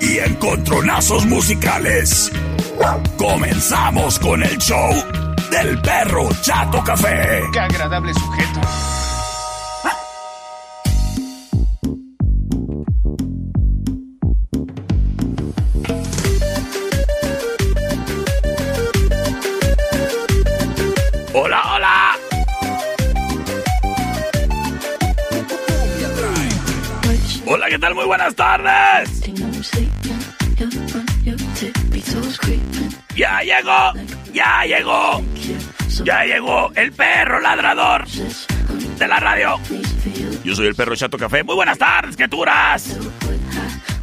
y encontronazos musicales. Comenzamos con el show del perro Chato Café. ¡Qué agradable sujeto! Hola, hola. Hola, ¿qué tal? Muy buenas tardes. Ya llegó, ya llegó, ya llegó el perro ladrador de la radio. Yo soy el perro Chato Café. Muy buenas tardes, criaturas.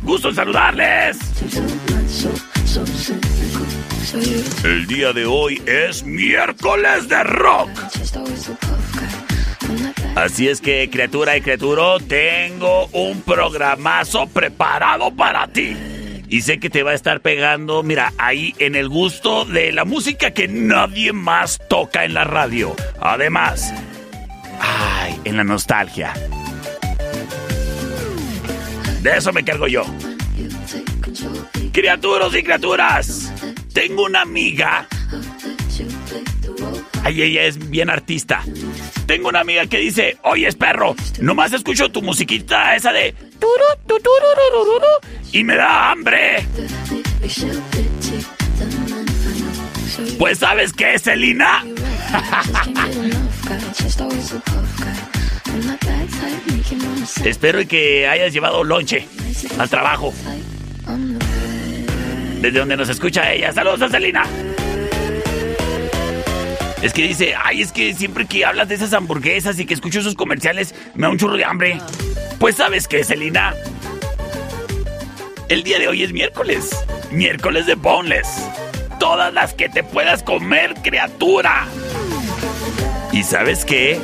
Gusto en saludarles. El día de hoy es miércoles de rock. Así es que, criatura y criaturo, tengo un programazo preparado para ti. Y sé que te va a estar pegando, mira, ahí en el gusto de la música que nadie más toca en la radio. Además, ay, en la nostalgia. De eso me cargo yo. Criaturos y criaturas, tengo una amiga. Ay, ella es bien artista. Tengo una amiga que dice, oye, es perro, nomás escucho tu musiquita esa de... Y me da hambre. Pues ¿sabes qué, Celina? Espero que hayas llevado lonche al trabajo. Desde donde nos escucha ella. Saludos a Celina. Es que dice, ay, es que siempre que hablas de esas hamburguesas y que escucho esos comerciales, me da un churro de hambre. Pues sabes qué, Celina. El día de hoy es miércoles. Miércoles de boneless. Todas las que te puedas comer, criatura. ¿Y sabes qué?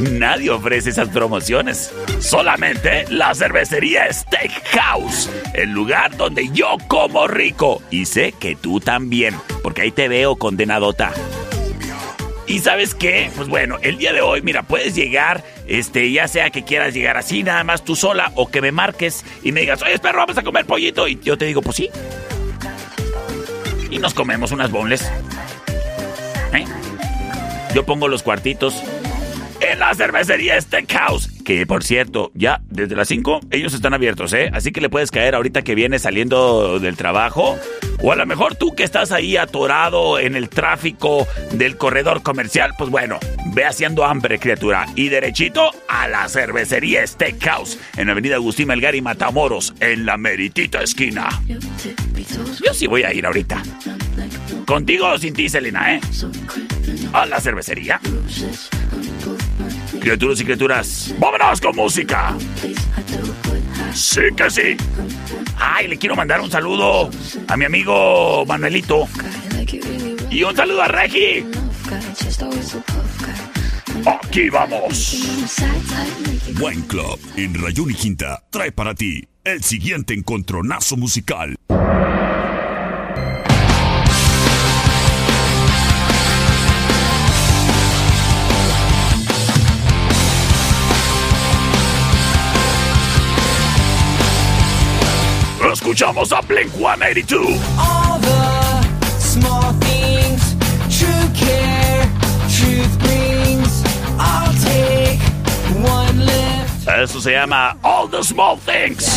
Nadie ofrece esas promociones. Solamente la cervecería Steakhouse. El lugar donde yo como rico. Y sé que tú también. Porque ahí te veo condenadota. ¿Y sabes qué? Pues bueno, el día de hoy, mira, puedes llegar, este, ya sea que quieras llegar así, nada más tú sola, o que me marques y me digas, oye, perro, vamos a comer pollito. Y yo te digo, pues sí. Y nos comemos unas bonles. ¿Eh? Yo pongo los cuartitos en la cervecería Steakhouse. Que por cierto, ya desde las 5 ellos están abiertos, ¿eh? Así que le puedes caer ahorita que vienes saliendo del trabajo. O a lo mejor tú que estás ahí atorado en el tráfico del corredor comercial, pues bueno, ve haciendo hambre, criatura. Y derechito a la cervecería Steakhouse en Avenida Agustín Melgar y Matamoros, en la meritita esquina. Yo sí voy a ir ahorita. Contigo o sin ti, Selena, ¿eh? A la cervecería. Criaturas y criaturas, vámonos con música. Sí que sí. Ay, le quiero mandar un saludo a mi amigo Manuelito. Y un saludo a Regi. Aquí vamos. Buen Club en Rayón y Quinta trae para ti el siguiente encontronazo musical. escuchamos a Blink 182. All the small things, true care, truth brings. I'll take one lift. Eso se llama All the Small Things.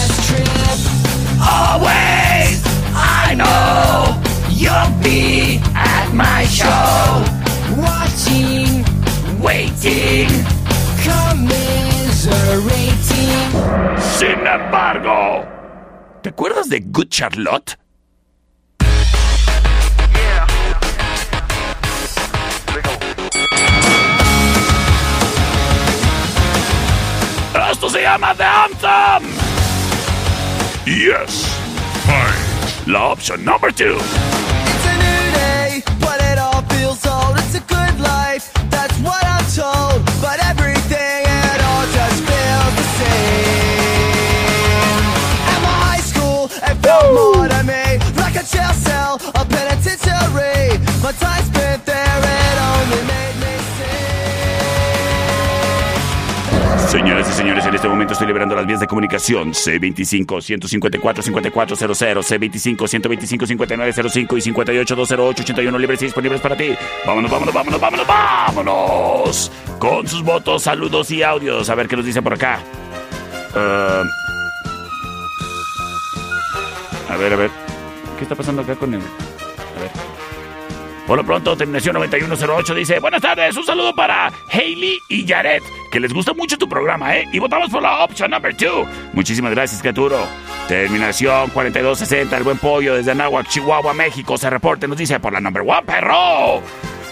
Always, I know you'll be at my show. Watching, waiting, commiserating. Sin embargo. ¿Te acuerdas de Good Charlotte? Esto se llama The Anthem. Yes. Fine. La opción number two. It's a new day, but it all feels old. It's a good life, that's what I'm told. But everything, Señoras y señores, en este momento estoy liberando las vías de comunicación C25-154-5400, C25-125-5905 y 58-208-81 libres y disponibles para ti. Vámonos, vámonos, vámonos, vámonos, vámonos. Con sus votos, saludos y audios. A ver qué nos dice por acá. Ah, a ver, a ver. ¿Qué está pasando acá con el...? Por lo pronto, terminación 9108 dice, buenas tardes, un saludo para Hailey y Jared, que les gusta mucho tu programa, ¿eh? Y votamos por la opción number 2. Muchísimas gracias, criaturo. Terminación 4260, el buen pollo desde Anáhuac, Chihuahua, México, se reporte, nos dice por la number 1, perro.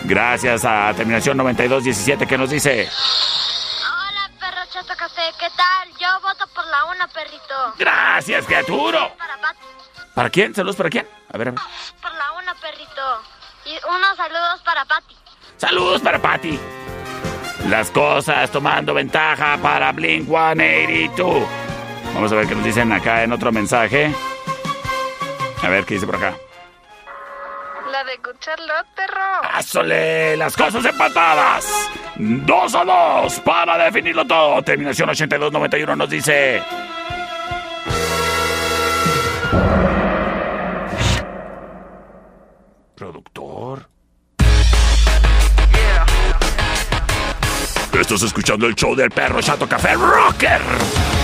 Gracias a terminación 9217 que nos dice, Hola, perro chato café, ¿qué tal? Yo voto por la una, perrito. gracias, criaturo. Para. ¿Para quién? ¿Saludos para quién? A ver, a ver. Por la una, perrito. Y unos saludos para Pati. Saludos para Patty. Las cosas tomando ventaja para Blink 182. Vamos a ver qué nos dicen acá en otro mensaje. A ver qué dice por acá. La de Good Charlotte, perro. ¡Ásole! Las cosas empatadas. Dos a dos para definirlo todo. Terminación 8291 nos dice. Estás escuchando el show del perro Chato Café Rocker.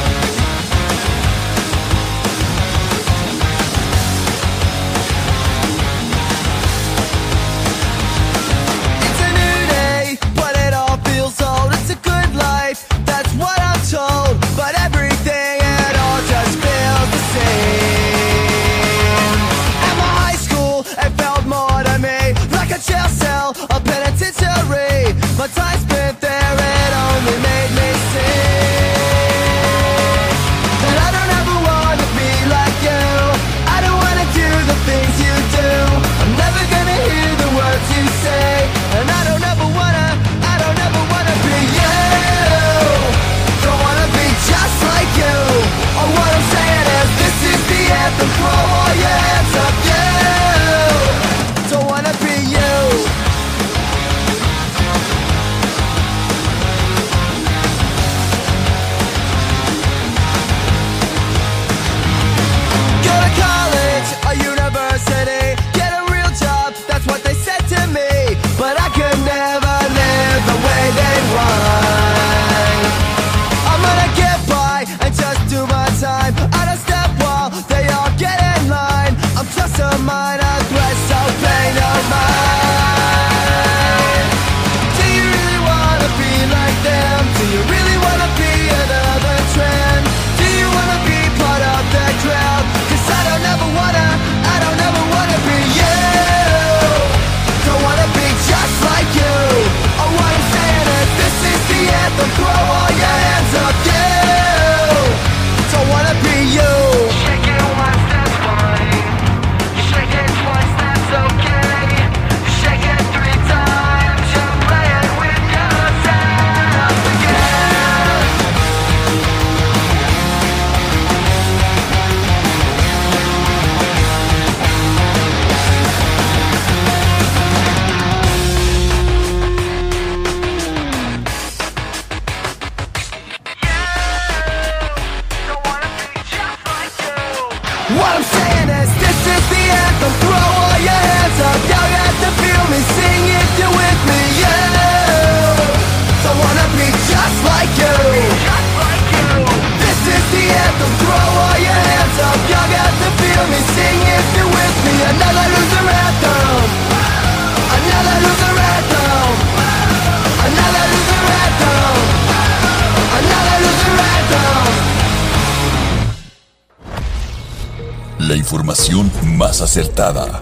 Acertada,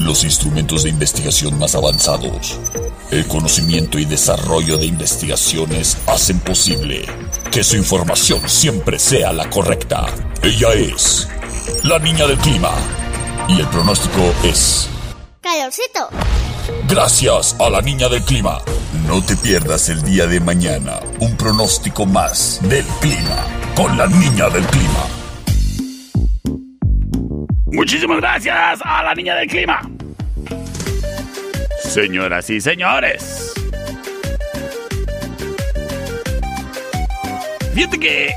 los instrumentos de investigación más avanzados, el conocimiento y desarrollo de investigaciones hacen posible que su información siempre sea la correcta. Ella es la niña del clima y el pronóstico es... Calorcito. Gracias a la niña del clima. No te pierdas el día de mañana un pronóstico más del clima con la niña del clima. Muchísimas gracias a la niña del clima. Señoras y señores. Fíjate que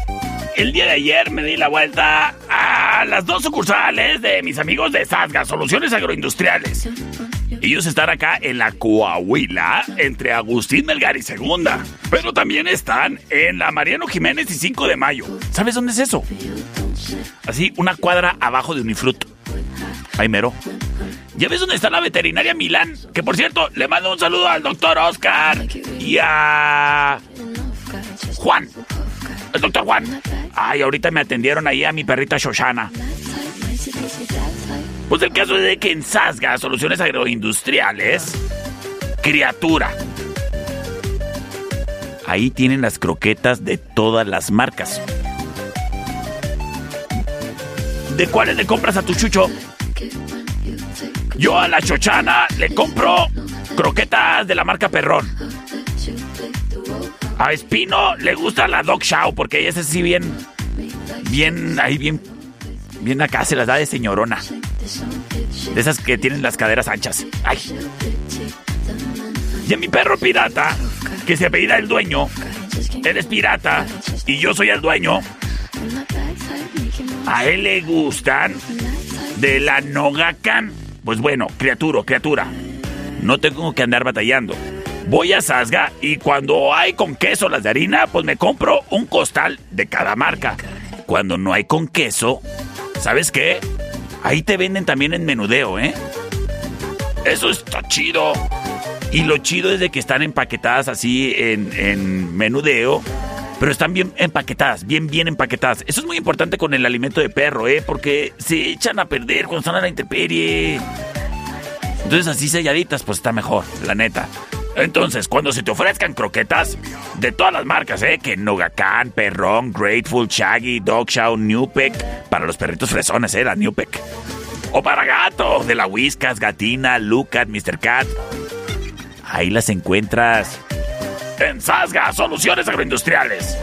el día de ayer me di la vuelta a las dos sucursales de mis amigos de Sasga, Soluciones Agroindustriales. Ellos están acá en la Coahuila, entre Agustín Melgar y Segunda. Pero también están en la Mariano Jiménez y 5 de Mayo. ¿Sabes dónde es eso? Así, una cuadra abajo de Unifrut. Ahí mero. ¿Ya ves dónde está la veterinaria Milán? Que por cierto, le mando un saludo al doctor Oscar y a. Juan. El doctor Juan. Ay, ahorita me atendieron ahí a mi perrita Shoshana. Pues el caso es de que en Sasga, Soluciones Agroindustriales, criatura. Ahí tienen las croquetas de todas las marcas. ¿De cuáles le compras a tu chucho? Yo a la chochana le compro croquetas de la marca Perrón. A Espino le gusta la Dog Chow porque ella es así bien, bien, ahí bien, bien acá se las da de señorona. De esas que tienen las caderas anchas. Ay. Y a mi perro pirata, que se apellida el dueño, él es pirata y yo soy el dueño. A él le gustan de la Nogacan. Pues bueno, criatura, criatura. No tengo que andar batallando. Voy a Sasga y cuando hay con queso las de harina, pues me compro un costal de cada marca. Cuando no hay con queso, ¿sabes qué? Ahí te venden también en menudeo, ¿eh? Eso está chido. Y lo chido es de que están empaquetadas así en menudeo. Pero están bien empaquetadas, bien, bien empaquetadas. Eso es muy importante con el alimento de perro, ¿eh? Porque se echan a perder cuando están a la intemperie. Entonces así selladitas, pues está mejor, la neta. Entonces, cuando se te ofrezcan croquetas, de todas las marcas, ¿eh? Que Nogacan, Perrón, Grateful, Shaggy, Dog Chow, Newpeck, para los perritos fresones, ¿eh? La Newpeck. O para gato, de la Whiskas, Gatina, Lucat, Mr. Cat. Ahí las encuentras. En Sasga, Soluciones Agroindustriales.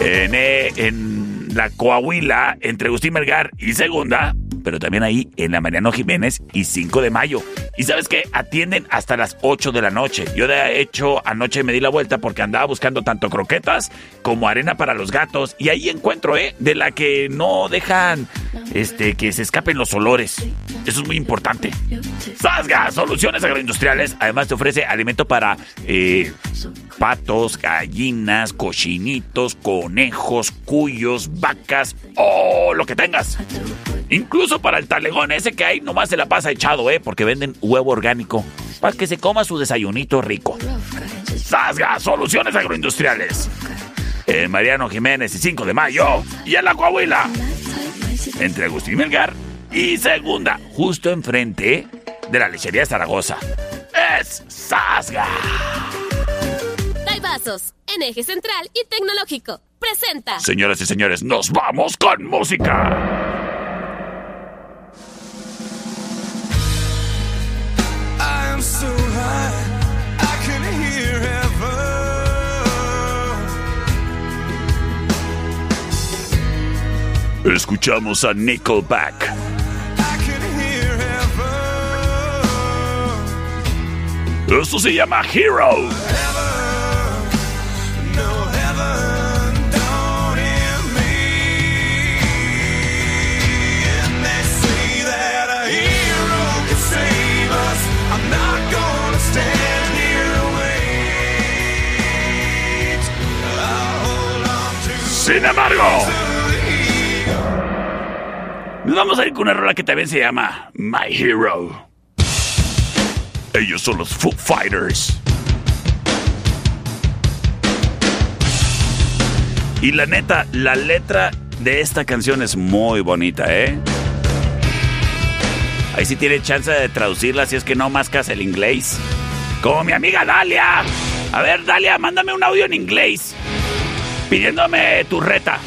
En, eh, en la Coahuila, entre Agustín Melgar y Segunda, pero también ahí en la Mariano Jiménez y 5 de mayo. Y sabes que atienden hasta las 8 de la noche. Yo de hecho anoche me di la vuelta porque andaba buscando tanto croquetas como arena para los gatos. Y ahí encuentro, ¿eh? De la que no dejan este, que se escapen los olores. Eso es muy importante. Sasga, Soluciones Agroindustriales. Además te ofrece alimento para eh, patos, gallinas, cochinitos, conejos, cuyos, vacas o lo que tengas. Incluso para el talegón ese que hay, nomás se la pasa echado, ¿eh? Porque venden huevo orgánico. Para que se coma su desayunito rico. Sasga, Soluciones Agroindustriales. En Mariano Jiménez y 5 de mayo. Y en la Coahuila. Entre Agustín Melgar y Segunda. Justo enfrente de la lechería Zaragoza. Es Sasga. Vasos, en eje central y tecnológico. Presenta. Señoras y señores, nos vamos con música. Escuchamos a Nickelback. Esto se llama Hero. Sin embargo, nos vamos a ir con una rola que también se llama My Hero. Ellos son los Foo Fighters. Y la neta, la letra de esta canción es muy bonita, ¿eh? Ahí sí tiene chance de traducirla si es que no mascas el inglés. Como mi amiga Dalia. A ver, Dalia, mándame un audio en inglés. Pidiéndome tu reta.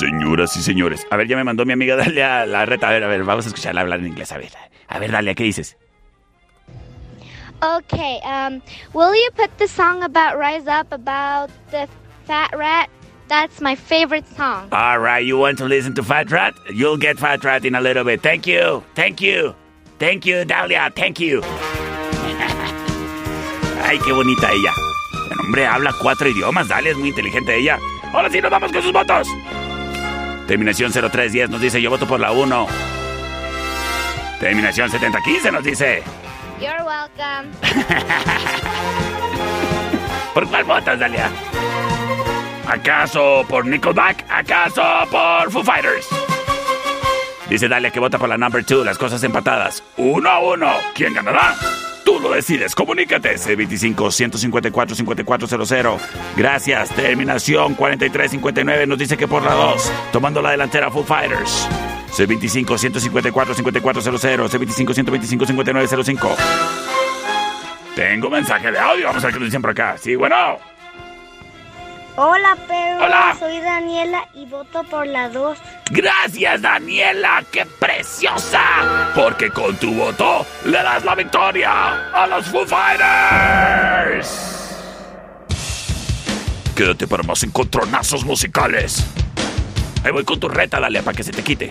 Señoras y señores. A ver, ya me mandó mi amiga Dalia la reta. A ver, a ver, vamos a escucharla hablar en inglés. A ver, a ver, Dalia, ¿qué dices? Okay, um, will you put the song about Rise Up about the fat rat? That's my favorite song. All right, you want to listen to Fat Rat? You'll get Fat Rat in a little bit. Thank you, thank you, thank you, Dalia, thank you. Ay, qué bonita ella. El hombre habla cuatro idiomas, Dalia, es muy inteligente ella. Ahora sí, nos vamos con sus votos. Terminación 0310 nos dice, yo voto por la 1. Terminación 7015 nos dice, You're welcome. ¿por cuál votas, Dalia? ¿Acaso por Nickelback? ¿Acaso por Foo Fighters? Dice Dalia que vota por la number 2, las cosas empatadas. Uno a uno. ¿Quién ganará? Tú lo decides. Comunícate. C25-154-5400. Gracias. Terminación 4359 nos dice que por la 2. Tomando la delantera Foo Fighters. C25-154-5400. C25-125-5905. Tengo mensaje de audio. Vamos a ver qué nos dicen por acá. Sí, bueno. Hola, perro. Hola. Soy Daniela y voto por la 2. Gracias, Daniela. ¡Qué preciosa! Porque con tu voto le das la victoria a los Foo Fighters. Quédate para más encontronazos musicales. Ahí voy con tu reta, Dalia, para que se te quite.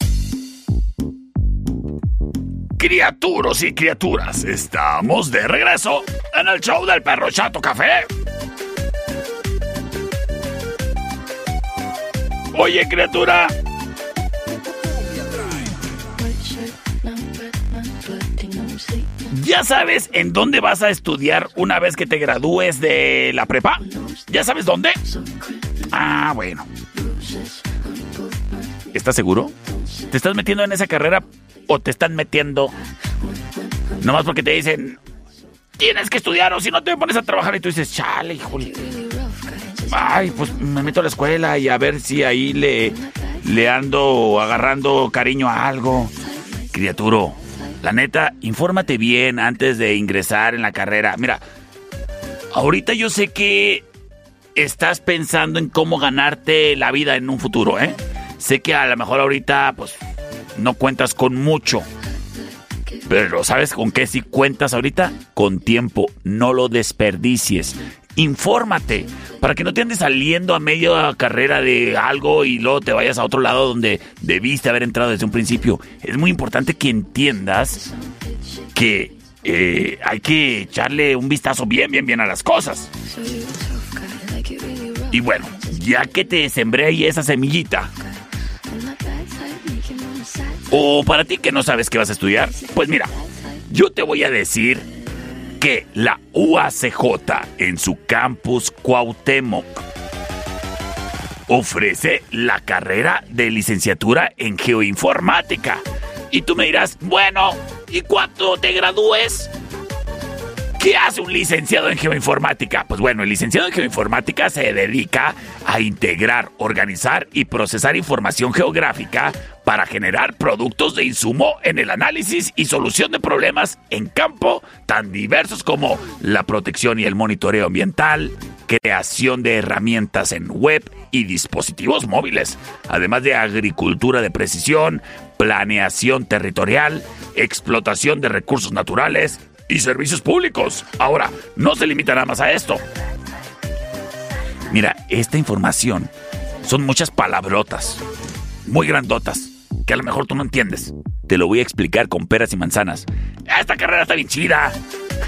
Criaturos y criaturas, estamos de regreso en el show del perro Chato Café. Oye, criatura. ¿Ya sabes en dónde vas a estudiar una vez que te gradúes de la prepa? ¿Ya sabes dónde? Ah, bueno. ¿Estás seguro? ¿Te estás metiendo en esa carrera o te están metiendo nomás porque te dicen tienes que estudiar o si no te pones a trabajar y tú dices, chale, híjole. Ay, pues me meto a la escuela y a ver si ahí le, le ando agarrando cariño a algo. Criaturo, la neta, infórmate bien antes de ingresar en la carrera. Mira, ahorita yo sé que estás pensando en cómo ganarte la vida en un futuro, ¿eh? Sé que a lo mejor ahorita, pues, no cuentas con mucho. Pero ¿sabes con qué si cuentas ahorita? Con tiempo. No lo desperdicies. Infórmate para que no te andes saliendo a media carrera de algo y luego te vayas a otro lado donde debiste haber entrado desde un principio. Es muy importante que entiendas que eh, hay que echarle un vistazo bien, bien, bien a las cosas. Y bueno, ya que te sembré ahí esa semillita, o para ti que no sabes qué vas a estudiar, pues mira, yo te voy a decir que la UACJ en su campus Cuauhtémoc ofrece la carrera de licenciatura en geoinformática. Y tú me dirás, bueno, ¿y cuánto te gradúes? ¿Qué hace un licenciado en geoinformática? Pues bueno, el licenciado en geoinformática se dedica a integrar, organizar y procesar información geográfica para generar productos de insumo en el análisis y solución de problemas en campo tan diversos como la protección y el monitoreo ambiental, creación de herramientas en web y dispositivos móviles, además de agricultura de precisión, planeación territorial, explotación de recursos naturales, y servicios públicos. Ahora, no se limita nada más a esto. Mira, esta información son muchas palabrotas, muy grandotas, que a lo mejor tú no entiendes. Te lo voy a explicar con peras y manzanas. Esta carrera está bien chida.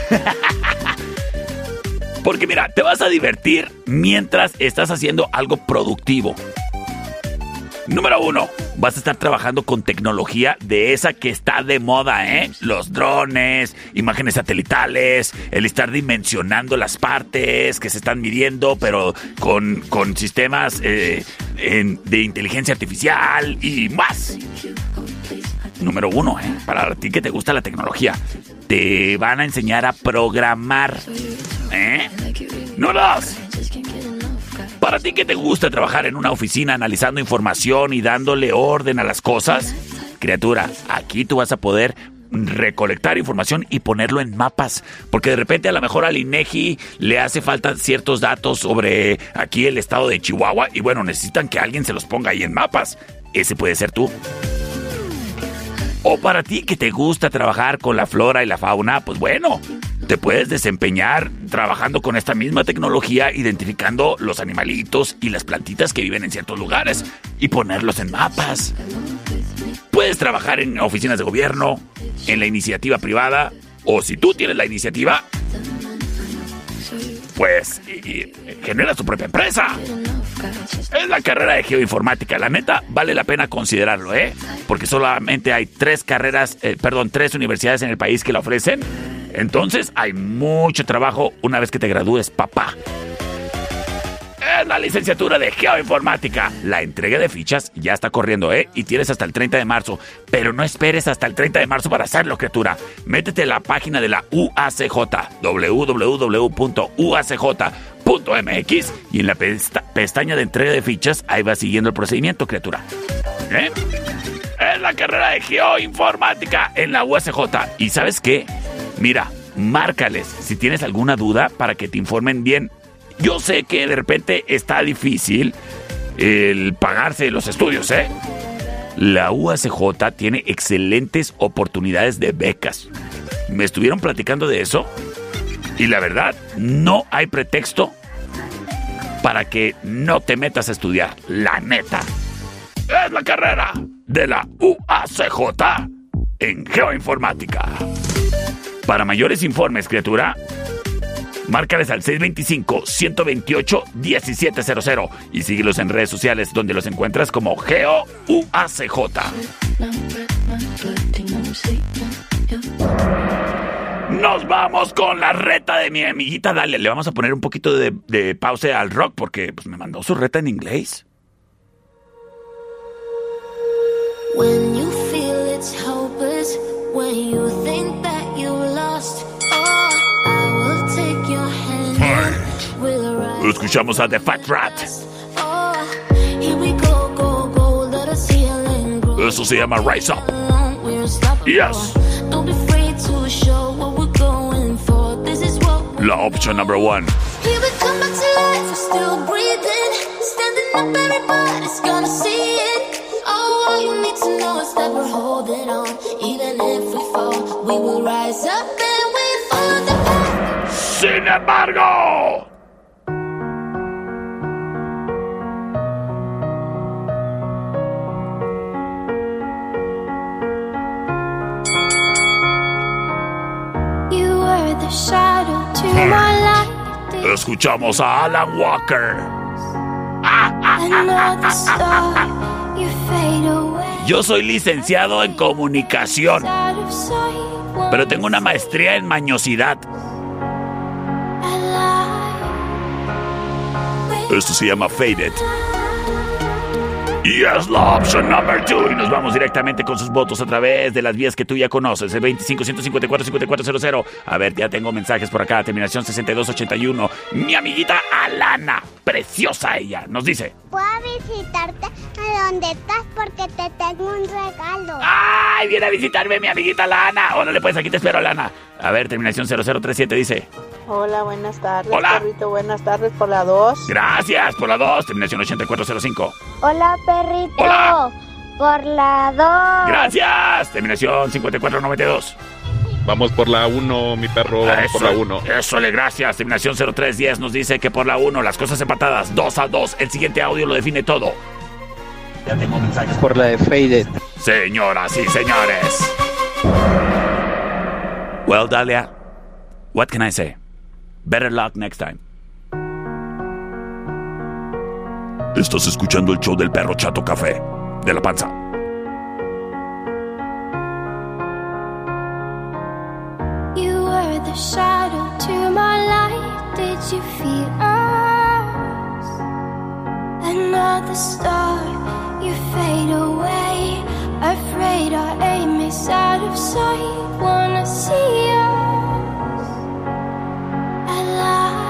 Porque mira, te vas a divertir mientras estás haciendo algo productivo. Número uno, vas a estar trabajando con tecnología de esa que está de moda, ¿eh? Los drones, imágenes satelitales, el estar dimensionando las partes que se están midiendo, pero con, con sistemas eh, de inteligencia artificial y más. Número uno, ¿eh? Para ti que te gusta la tecnología, te van a enseñar a programar, ¿eh? Número dos para ti que te gusta trabajar en una oficina analizando información y dándole orden a las cosas, criatura, aquí tú vas a poder recolectar información y ponerlo en mapas, porque de repente a lo mejor al INEGI le hace falta ciertos datos sobre aquí el estado de Chihuahua y bueno, necesitan que alguien se los ponga ahí en mapas. Ese puede ser tú. O para ti que te gusta trabajar con la flora y la fauna, pues bueno, te puedes desempeñar trabajando con esta misma tecnología, identificando los animalitos y las plantitas que viven en ciertos lugares y ponerlos en mapas. Puedes trabajar en oficinas de gobierno, en la iniciativa privada, o si tú tienes la iniciativa, pues genera tu propia empresa. Es la carrera de geoinformática. La neta, vale la pena considerarlo, ¿eh? Porque solamente hay tres carreras, eh, perdón, tres universidades en el país que la ofrecen. Entonces hay mucho trabajo una vez que te gradúes, papá. Es la licenciatura de geoinformática. La entrega de fichas ya está corriendo, ¿eh? Y tienes hasta el 30 de marzo. Pero no esperes hasta el 30 de marzo para hacerlo, criatura. Métete a la página de la UACJ, www.uacj.mx y en la pestaña de entrega de fichas, ahí va siguiendo el procedimiento, criatura. ¿eh? Es la carrera de geoinformática en la USJ. ¿Y sabes qué? Mira, márcales si tienes alguna duda para que te informen bien. Yo sé que de repente está difícil el pagarse los estudios, ¿eh? La UACJ tiene excelentes oportunidades de becas. Me estuvieron platicando de eso y la verdad, no hay pretexto para que no te metas a estudiar. La neta. Es la carrera de la UACJ en geoinformática. Para mayores informes, criatura, Márcales al 625-128-1700 y síguelos en redes sociales donde los encuentras como Geo UACJ. Nos vamos con la reta de mi amiguita. Dale, le vamos a poner un poquito de, pausa al rock porque pues, me mandó su reta en inglés. When you feel it's hopeless, when you think that lost, Mind. Lo escuchamos a The Fat Rat. Eso se llama Rise Up. Yes. La opción number one. Standing up, everybody's gonna see it. All you need to know is that we're holding on. Sin embargo. You were the shadow to my light. Escuchamos a Alan Walker. Yo soy licenciado en comunicación, pero tengo una maestría en mañosidad. Esto se llama Faded. Y es la opción number two. Y nos vamos directamente con sus votos a través de las vías que tú ya conoces. El 25 154 5400. A ver, ya tengo mensajes por acá. Terminación 6281. Mi amiguita Alana. Preciosa ella. Nos dice. Puedo visitarte a donde estás porque te tengo un regalo. ¡Ay! Viene a visitarme mi amiguita Lana. Órale, pues aquí te espero, Lana. A ver, terminación 0037 dice. Hola, buenas tardes. Hola. Perrito, buenas tardes por la 2. Gracias por la 2. Terminación 8405. Hola, perrito. Hola. Por la 2. Gracias. Terminación 5492. Vamos por la 1, mi perro, vamos por la 1. Eso le gracias. Terminación 0310 nos dice que por la 1 las cosas empatadas 2 a 2. El siguiente audio lo define todo. Ya tengo mensajes. Por la de Faded. Señoras y señores. Well, Dalia, what can I say? Better luck next time. Estás escuchando el show del perro Chato Café, de la panza. You were the shadow to my light. Did you feel us? Another star, you fade away. Afraid our aim is out of sight. Wanna see us 啦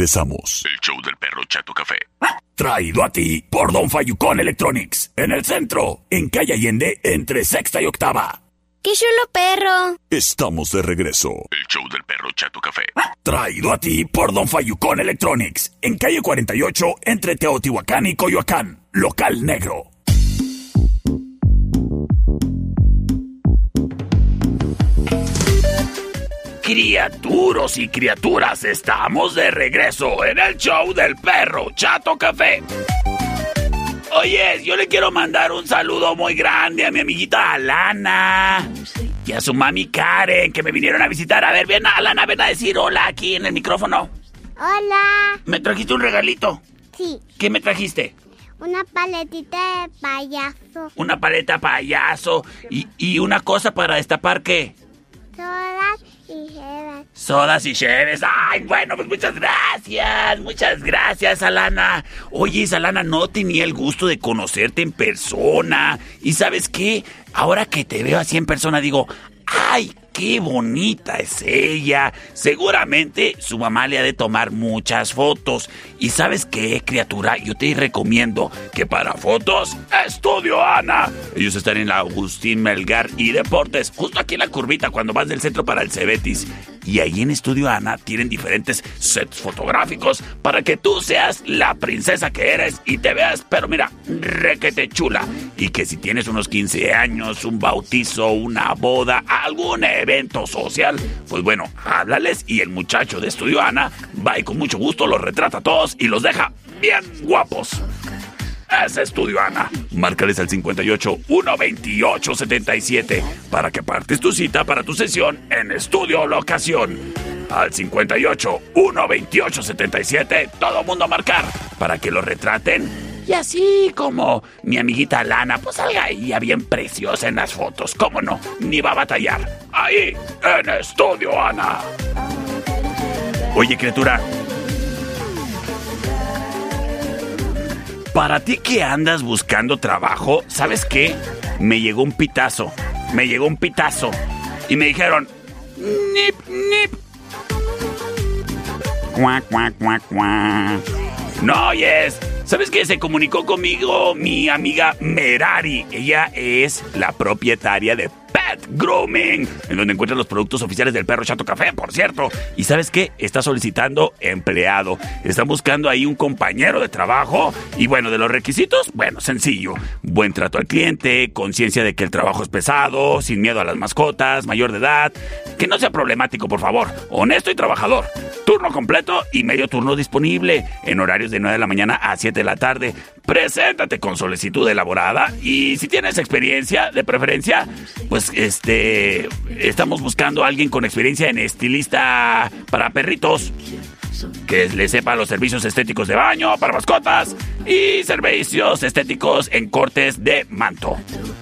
regresamos. El show del perro Chato Café. Traído a ti por Don Fayucón Electronics. En el centro, en calle Allende, entre sexta y octava. ¡Qué chulo perro! Estamos de regreso. El show del perro Chato Café. Traído a ti por Don Fayucón Electronics. En calle 48, entre Teotihuacán y Coyoacán. Local negro. Criaturos y criaturas, estamos de regreso en el show del perro Chato Café. Oye, yo le quiero mandar un saludo muy grande a mi amiguita Alana y a su mami Karen que me vinieron a visitar. A ver, ven, Alana, ven a decir hola aquí en el micrófono. Hola. ¿Me trajiste un regalito? Sí. ¿Qué me trajiste? Una paletita de payaso. Una paleta payaso y, y una cosa para destapar qué? Cheves. Sodas y cheves. Ay, bueno, pues muchas gracias. Muchas gracias, Alana. Oye, Alana, no tenía el gusto de conocerte en persona. Y sabes qué? Ahora que te veo así en persona, digo, ay, qué bonita es ella. Seguramente su mamá le ha de tomar muchas fotos. Y sabes qué, criatura, yo te recomiendo que para fotos, Estudio Ana. Ellos están en la Agustín Melgar y Deportes, justo aquí en la curvita cuando vas del centro para el Cebetis. Y ahí en Estudio Ana tienen diferentes sets fotográficos para que tú seas la princesa que eres y te veas, pero mira, requete chula. Y que si tienes unos 15 años, un bautizo, una boda, algún evento social, pues bueno, háblales y el muchacho de Estudio Ana va y con mucho gusto los retrata a todos y los deja bien guapos. Es Estudio Ana. Márcales al 58 128 77 para que partes tu cita para tu sesión en Estudio Locación. Al 58 128 77, todo mundo a marcar para que lo retraten. Y así como mi amiguita Lana, pues salga ella bien preciosa en las fotos. ¿Cómo no? Ni va a batallar. Ahí, en Estudio Ana. Oye, criatura. Para ti que andas buscando trabajo, ¿sabes qué? Me llegó un pitazo. Me llegó un pitazo. Y me dijeron, nip, nip. No oyes. ¿Sabes qué? Se comunicó conmigo mi amiga Merari. Ella es la propietaria de Pet Grooming, en donde encuentras los productos oficiales del perro Chato Café, por cierto. Y ¿sabes qué? Está solicitando empleado. Están buscando ahí un compañero de trabajo. Y bueno, de los requisitos, bueno, sencillo. Buen trato al cliente, conciencia de que el trabajo es pesado, sin miedo a las mascotas, mayor de edad. Que no sea problemático, por favor. Honesto y trabajador. Turno completo y medio turno disponible. En horarios de 9 de la mañana a 7 de la tarde. Preséntate con solicitud elaborada. Y si tienes experiencia, de preferencia, pues este. Estamos buscando a alguien con experiencia en estilista para perritos. Que le sepa los servicios estéticos de baño para mascotas y servicios estéticos en cortes de manto.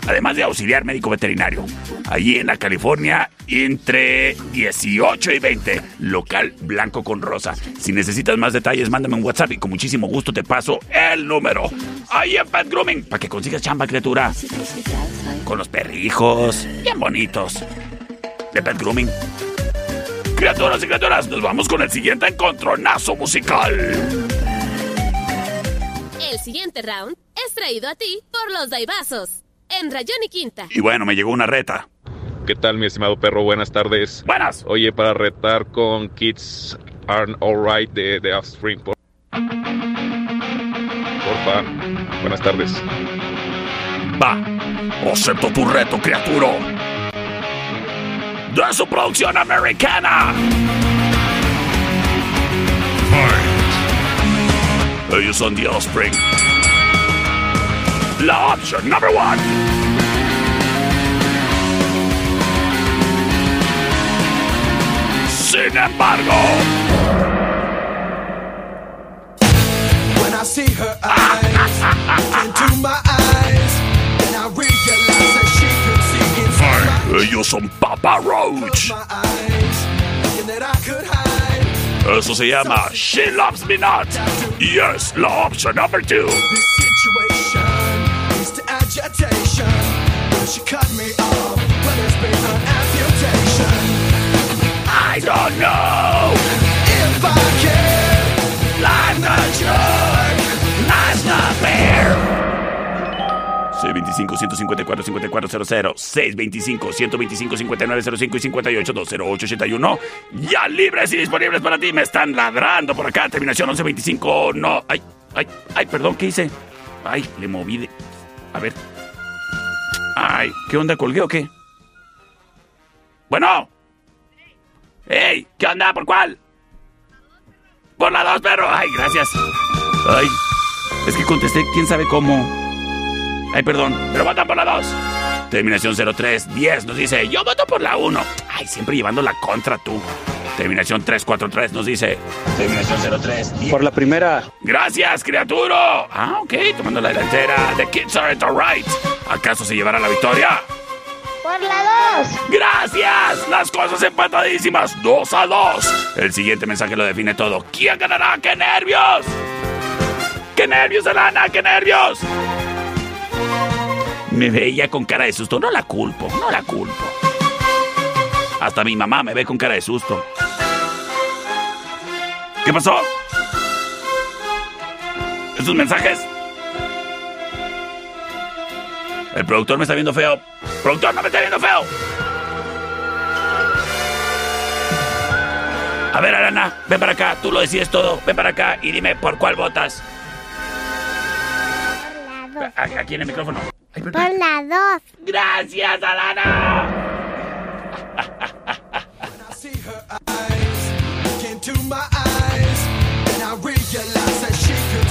Además de auxiliar médico veterinario. Allí en la California, entre 18 y 20. Local blanco con rosa. Si necesitas más detalles, mándame un WhatsApp y con muchísimo gusto te paso el número. Ahí en Pet Grooming, para que consigas chamba, criatura. Con los perrijos, bien bonitos. De Pet Grooming. Criaturas y criaturas, nos vamos con el siguiente encontronazo musical. El siguiente round es traído a ti por los Daibazos, en Rayón y Quinta. Y bueno, me llegó una reta. ¿Qué tal, mi estimado perro? Buenas tardes. Buenas. Oye, para retar con Kids Aren't Alright de, de Offspring, por... Porfa. Buenas tardes. Va. Acepto tu reto, criatura. De su producción americana. Ellos son The Offspring. La opción number one. Sin embargo. When I see her eyes into my eyes, You're some Baba Roach. Eso se llama She Loves Me Not. Yes, la option number two. This situation is to agitation. She cut me off? it's been an amputation? I don't know. If I can, I'm not sure. 625-154-5400, 625-125-5905 y 58-208-81. Ya libres y disponibles para ti. Me están ladrando por acá. Terminación 1125. No. Ay, ay, ay, perdón, ¿qué hice? Ay, le moví de... A ver. Ay, ¿qué onda? ¿Colgué o qué? Bueno. ¡Ey! ¿Qué onda? ¿Por cuál? Por la dos, perro. Ay, gracias. Ay, es que contesté quién sabe cómo. Ay, perdón, pero votan por la 2. Terminación 0310 nos dice, yo voto por la 1. Ay, siempre llevando la contra tú. Terminación 343 nos dice, terminación 0310. Por la primera. Gracias, criatura. Ah, ok, tomando la delantera. The kids are right. ¿Acaso se llevará la victoria? Por la 2. Gracias. Las cosas empatadísimas. 2 a 2. El siguiente mensaje lo define todo. ¿Quién ganará? ¡Qué nervios! ¡Qué nervios, Alana! ¡Qué nervios! Me veía con cara de susto. No la culpo, no la culpo. Hasta mi mamá me ve con cara de susto. ¿Qué pasó? ¿Esos mensajes? El productor me está viendo feo. Productor, no me está viendo feo. A ver, Arana, ven para acá. Tú lo decides todo. Ven para acá y dime por cuál votas. Aquí en el micrófono. Ay, Por la 2. Gracias, Alana. into my eyes, and I realized that she could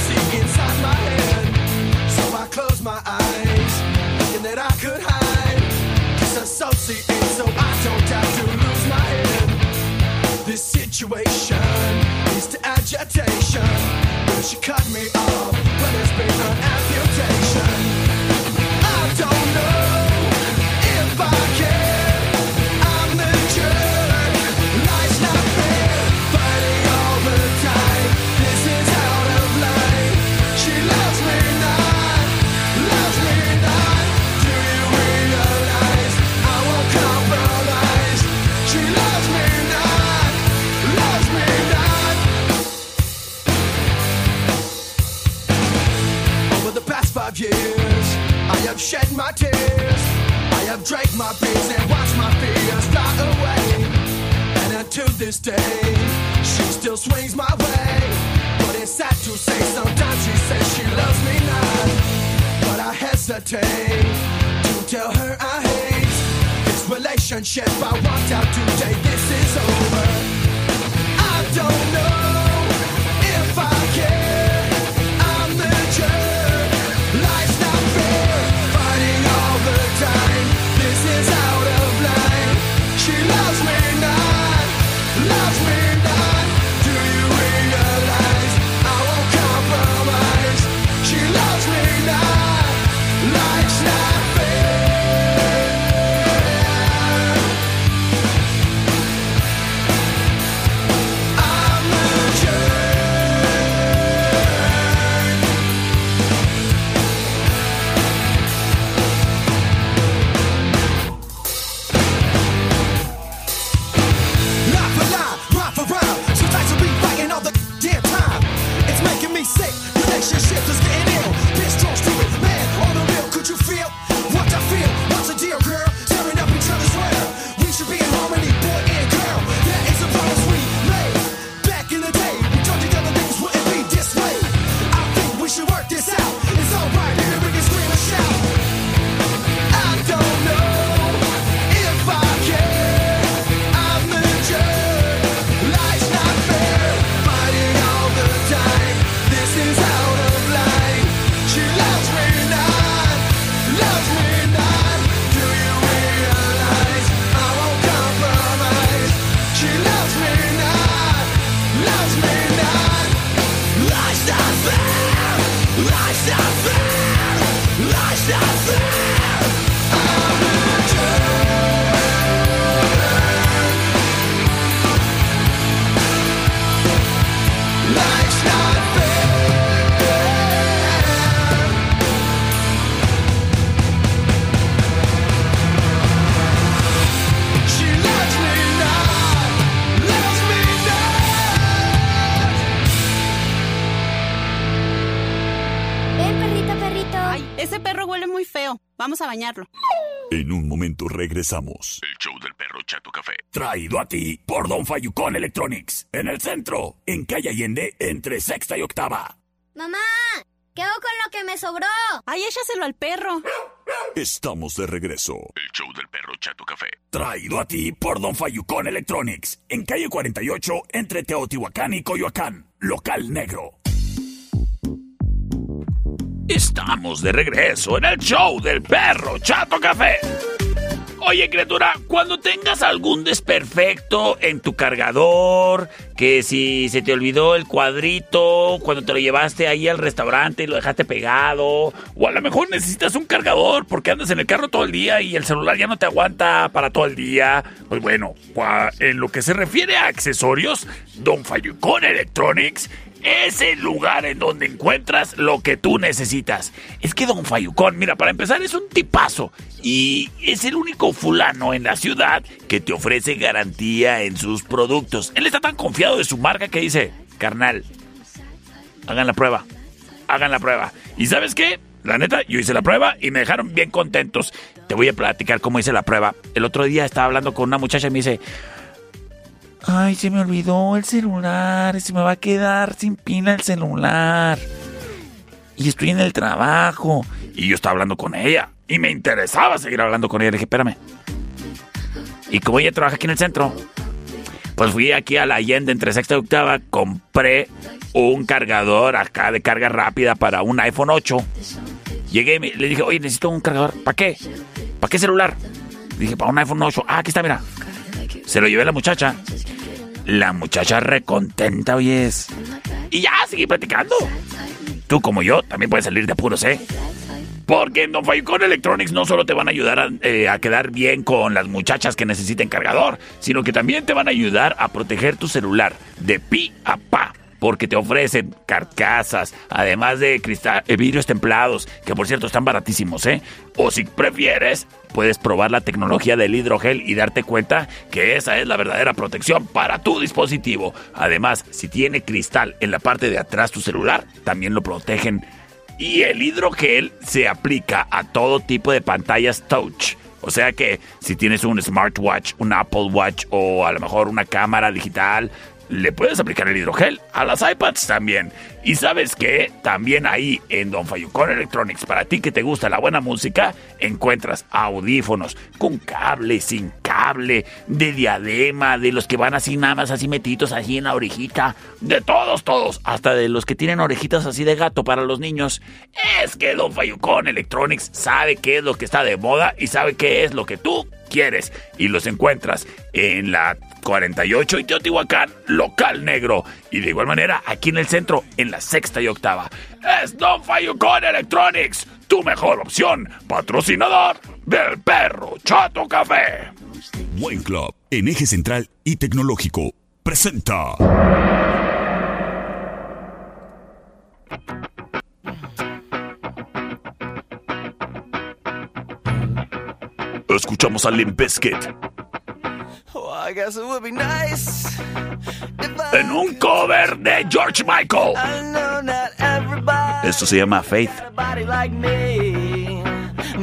years, I have shed my tears. I have drank my beers and watched my fears fly away. And until this day, she still swings my way. But it's sad to say, sometimes she says she loves me not. But I hesitate to tell her I hate this relationship. I walked out today. This is over. I don't know you feel? Vamos a bañarlo. En un momento regresamos. El show del perro Chato Café. Traído a ti por Don Fayucón Electronics. En el centro, en calle Allende, entre sexta y octava. Mamá, ¿qué hago con lo que me sobró? Ay, échaselo al perro. Estamos de regreso. El show del perro Chato Café. Traído a ti por Don Fayucón Electronics. En calle 48, entre Teotihuacán y Coyoacán. Local negro. Estamos de regreso en el show del perro Chato Café. Oye, criatura, cuando tengas algún desperfecto en tu cargador, que si se te olvidó el cuadrito cuando te lo llevaste ahí al restaurante y lo dejaste pegado, o a lo mejor necesitas un cargador porque andas en el carro todo el día y el celular ya no te aguanta para todo el día, pues bueno, en lo que se refiere a accesorios, Don Fayucón Electronics es el lugar en donde encuentras lo que tú necesitas. Es que Don Fayucón, mira, para empezar es un tipazo y es el único fulano en la ciudad que te ofrece garantía en sus productos. Él está tan confiado de su marca que dice, carnal, hagan la prueba, hagan la prueba. ¿Y sabes qué? La neta, yo hice la prueba y me dejaron bien contentos. Te voy a platicar cómo hice la prueba. El otro día estaba hablando con una muchacha y me dice, Ay, se me olvidó el celular, se me va a quedar sin pila el celular. Y estoy en el trabajo. Y yo estaba hablando con ella. Y me interesaba seguir hablando con ella. Le dije, espérame. Y como ella trabaja aquí en el centro, pues fui aquí a la Allende entre sexta y octava, compré un cargador acá de carga rápida para un iPhone 8. Llegué y le dije, oye, necesito un cargador. ¿Para qué? ¿Para qué celular? Le dije, para un iPhone 8. Ah, aquí está, mira. Se lo llevé a la muchacha. La muchacha recontenta, oyes. Y ya, seguí platicando. Tú como yo también puedes salir de apuros, ¿eh? Porque en Don Fayucón Electronics no solo te van a ayudar eh, a, quedar bien con las muchachas que necesiten cargador, sino que también te van a ayudar a proteger tu celular de pi a pa porque te ofrecen carcasas, además de cristal, eh, vidrios templados, que por cierto están baratísimos, ¿eh? O si prefieres, puedes probar la tecnología del hidrogel y darte cuenta que esa es la verdadera protección para tu dispositivo. Además, si tiene cristal en la parte de atrás tu celular, también lo protegen. Y el hidrogel se aplica a todo tipo de pantallas touch. O sea que si tienes un smartwatch, un Apple Watch o a lo mejor una cámara digital, le puedes aplicar el hidrogel a las iPads también. Y sabes que también ahí en Don Fayucón Electronics, para ti que te gusta la buena música, encuentras audífonos con cable, sin cable, de diadema, de los que van así nada más así metidos así en la orejita, de todos, todos, hasta de los que tienen orejitas así de gato para los niños. Es que Don Fayucón Electronics sabe qué es lo que está de moda y sabe qué es lo que tú quieres y los encuentras en la 48 y Teotihuacán, local negro. Y de igual manera, aquí en el centro, en la sexta y octava. Es Don Fayucón Electronics, tu mejor opción, patrocinador del perro Chato Café. Wine Club, en eje central y tecnológico, presenta. Escuchamos a Limp Bizkit. En un cover de George Michael. Esto se llama Faith.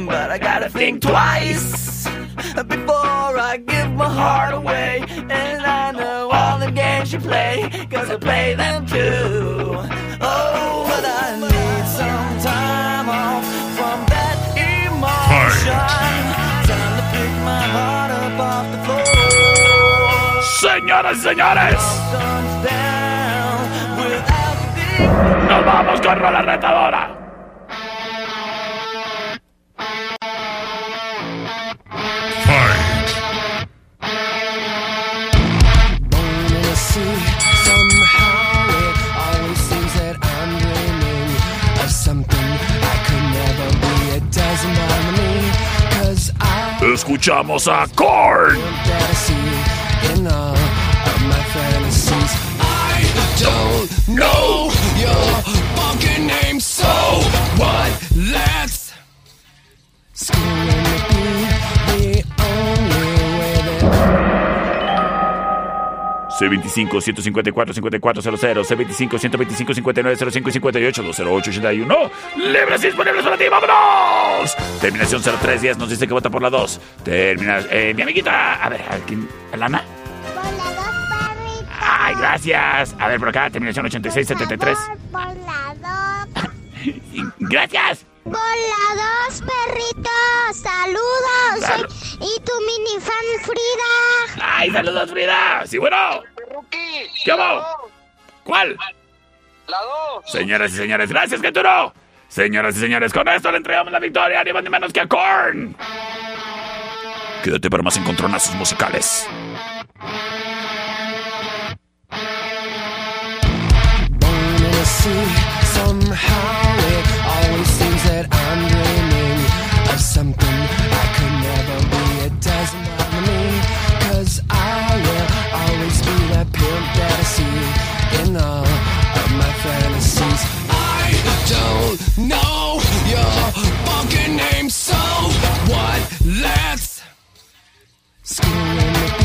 But I gotta think twice before I give my heart away. And I know all the games you play, cause I play them too. Oh, but I need some time off from that emotion. Time to pick my heart up off the floor. Señoras y señores, nos vamos con la retadora. Escuchamos a Korn. Know your fucking name, so what? Let's C25-154-5400, C25-125-5905 y 58 208 Libres disponibles para ti, vámonos. Terminación 0310 nos dice que vota por la 2. Termina, eh, mi amiguita, a ver, ¿a quién? ¿Alana? Ay, gracias. A ver, por acá, terminación 8673. Por la dos. Gracias. Por la dos, perrito. Saludos. Sal- Soy- y tu mini fan Frida. Ay, saludos, Frida. Sí, bueno. ¿Qué hago? ¿Cuál? La dos. Señoras y señores, gracias, Geturo. Señoras y señores, con esto le entregamos la victoria, ni más ni menos que a Korn. Quédate para más encontronazos musicales. Schooling to be. The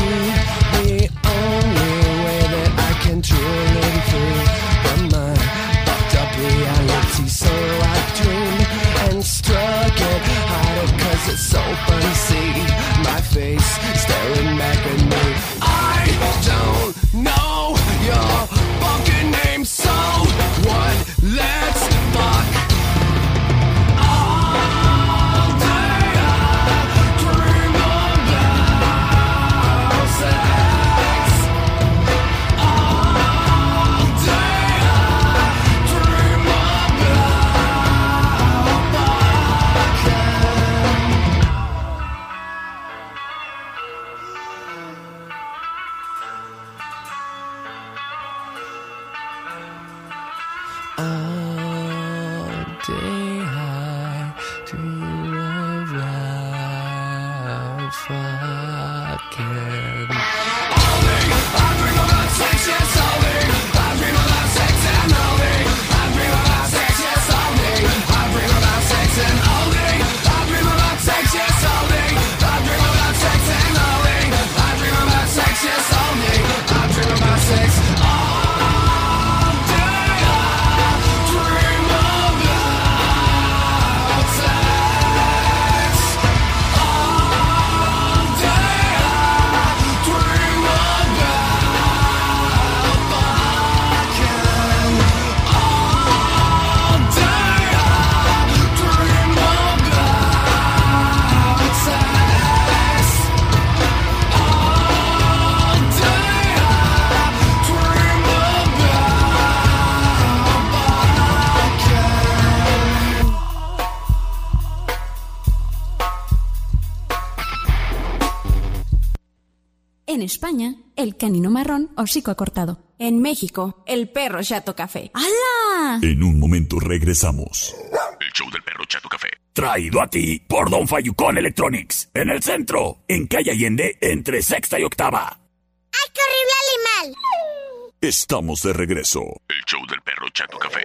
el canino marrón hocico acortado. En México, el perro chato café. ¡Hala! En un momento regresamos. El show del perro Chato Café. Traído a ti por Don Fayucón Electronics. En el centro, en calle Allende, entre sexta y octava. ¡Ay, qué horrible animal! Estamos de regreso. El show del perro Chato Café.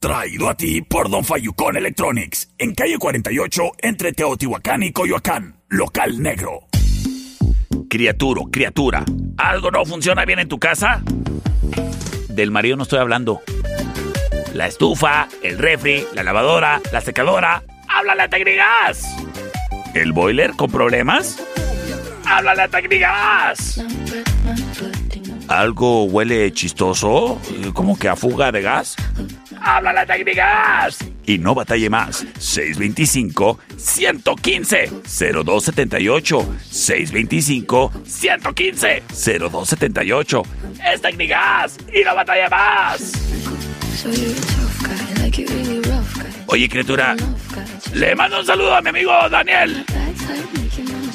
Traído a ti por Don Fayucón Electronics. En calle 48, entre Teotihuacán y Coyoacán. Local negro. Criatura, criatura. ¿Algo no funciona bien en tu casa? Del marido no estoy hablando. La estufa, el refri, la lavadora, la secadora. ¡Háblale a Tecnigas! ¿El boiler con problemas? ¡Háblale a Tecnigas! ¿Algo huele chistoso? ¿Como que a fuga de gas? ¡Háblale a Tecnigas! Y no batalle más. 625-115-0278. 625-115-0278. Es Tecnigas y no batalla más. Oye, criatura, le mando un saludo a mi amigo Daniel.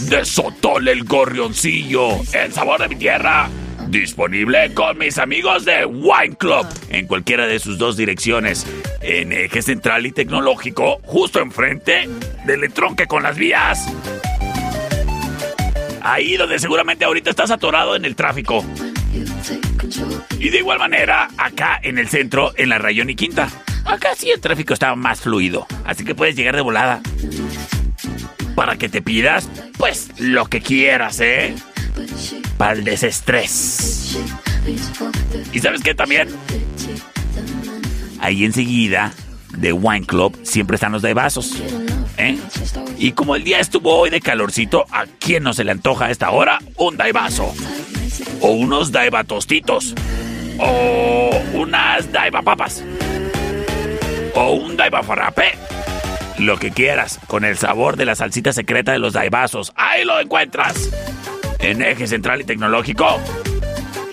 De Sotol el Gorrioncillo, el sabor de mi tierra. Disponible con mis amigos de Wine Club en cualquiera de sus dos direcciones. En eje central y tecnológico, justo enfrente del entronque con las vías. Ahí donde seguramente ahorita estás atorado en el tráfico. Y de igual manera, acá en el centro, en la Rayón y Quinta. Acá sí el tráfico está más fluido, así que puedes llegar de volada. Para que te pidas, pues, lo que quieras, ¿eh? Para el desestrés. ¿Y sabes qué también? Ahí enseguida, de Wine Club, siempre están los de vasos. ¿eh? Y como el día estuvo hoy de calorcito, ¿a quién no se le antoja a esta hora un daivaso? O unos daiva tostitos. O unas daiva papas. O un daiva frappé. Lo que quieras, con el sabor de la salsita secreta de los daibazos. Ahí lo encuentras. En Eje Central y Tecnológico.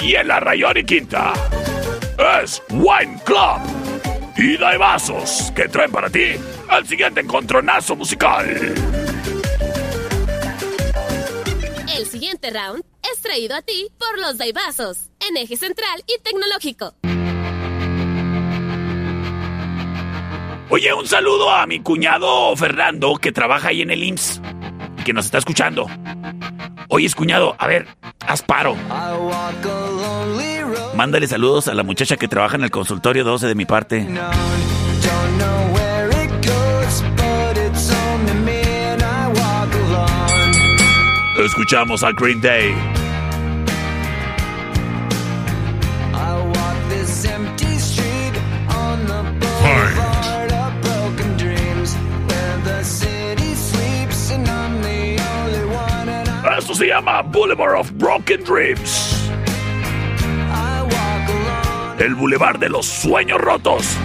Y en la Rayón y Quinta. Es Wine Club. Y daibazos que traen para ti el siguiente encontronazo musical. El siguiente round es traído a ti por los Daibazos, en eje central y tecnológico. Oye, un saludo a mi cuñado Fernando que trabaja ahí en el IMSS y que nos está escuchando. Oye, cuñado, a ver, haz paro. Mándale saludos a la muchacha que trabaja en el consultorio 12 de mi parte. Escuchamos a Green Day. Se llama Boulevard of Broken Dreams. El Boulevard de los Sueños Rotos.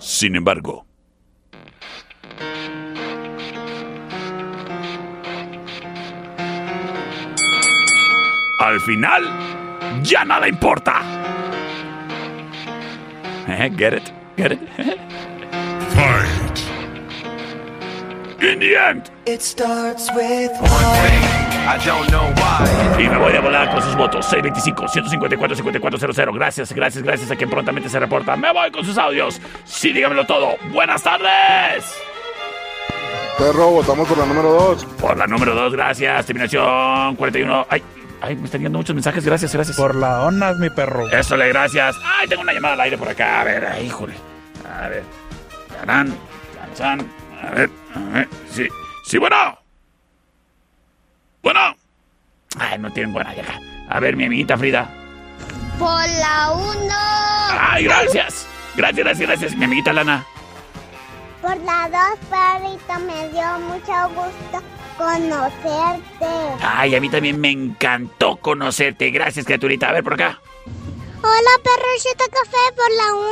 Sin embargo, al final, ya nada importa. Eh, Get it? Get it? Fight. In the end. It starts with one thing. I don't know why. Y me voy a volar con sus votos. 625-154-5400. Gracias, gracias, gracias a quien prontamente se reporta. Me voy con sus audios. Sí, dígamelo todo. Buenas tardes. Perro, votamos por la número 2. Por la número 2, gracias. Terminación 41. Ay, ay, me están llegando muchos mensajes. Gracias, gracias. Por la ONAS, mi perro. Eso le gracias. Ay, tengo una llamada al aire por acá. A ver, ay, híjole. A ver. Tarán. A ver, a ver. Sí, sí, bueno. Bueno. Ay, no tienen buena acá. A ver, mi amiguita Frida. Por la 1. Ay, gracias. Gracias, gracias, gracias. Mi amiguita Lana. Por la 2, perrito, me dio mucho gusto conocerte. Ay, a mí también me encantó conocerte. Gracias, criaturita. A ver, por acá. Hola, perrito café por la 1.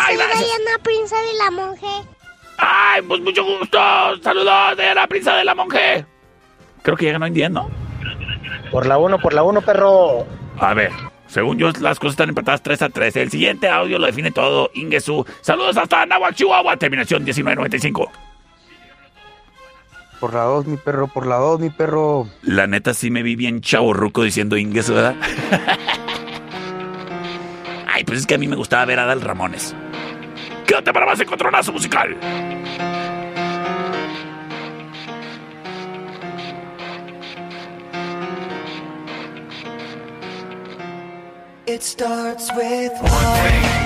Ay, Soy gracias. Diana Prinza de la Monje. Ay, pues mucho gusto. Saludos de la prisa de la monje. Creo que ya no entiendo. Por la 1, por la 1, perro. A ver, según yo, las cosas están empatadas 3 a 3. El siguiente audio lo define todo. Ingesu. Saludos hasta Nahuatl, Chihuahua. Terminación 1995. Por la 2, mi perro, por la 2, mi perro. La neta sí me vi bien chaborruco diciendo Ingesu, ¿verdad? Ay, pues es que a mí me gustaba ver a Adal Ramones. Quédate para más encontronazo musical. It starts with one thing.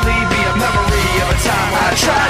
eventually be a memory of a time. I tried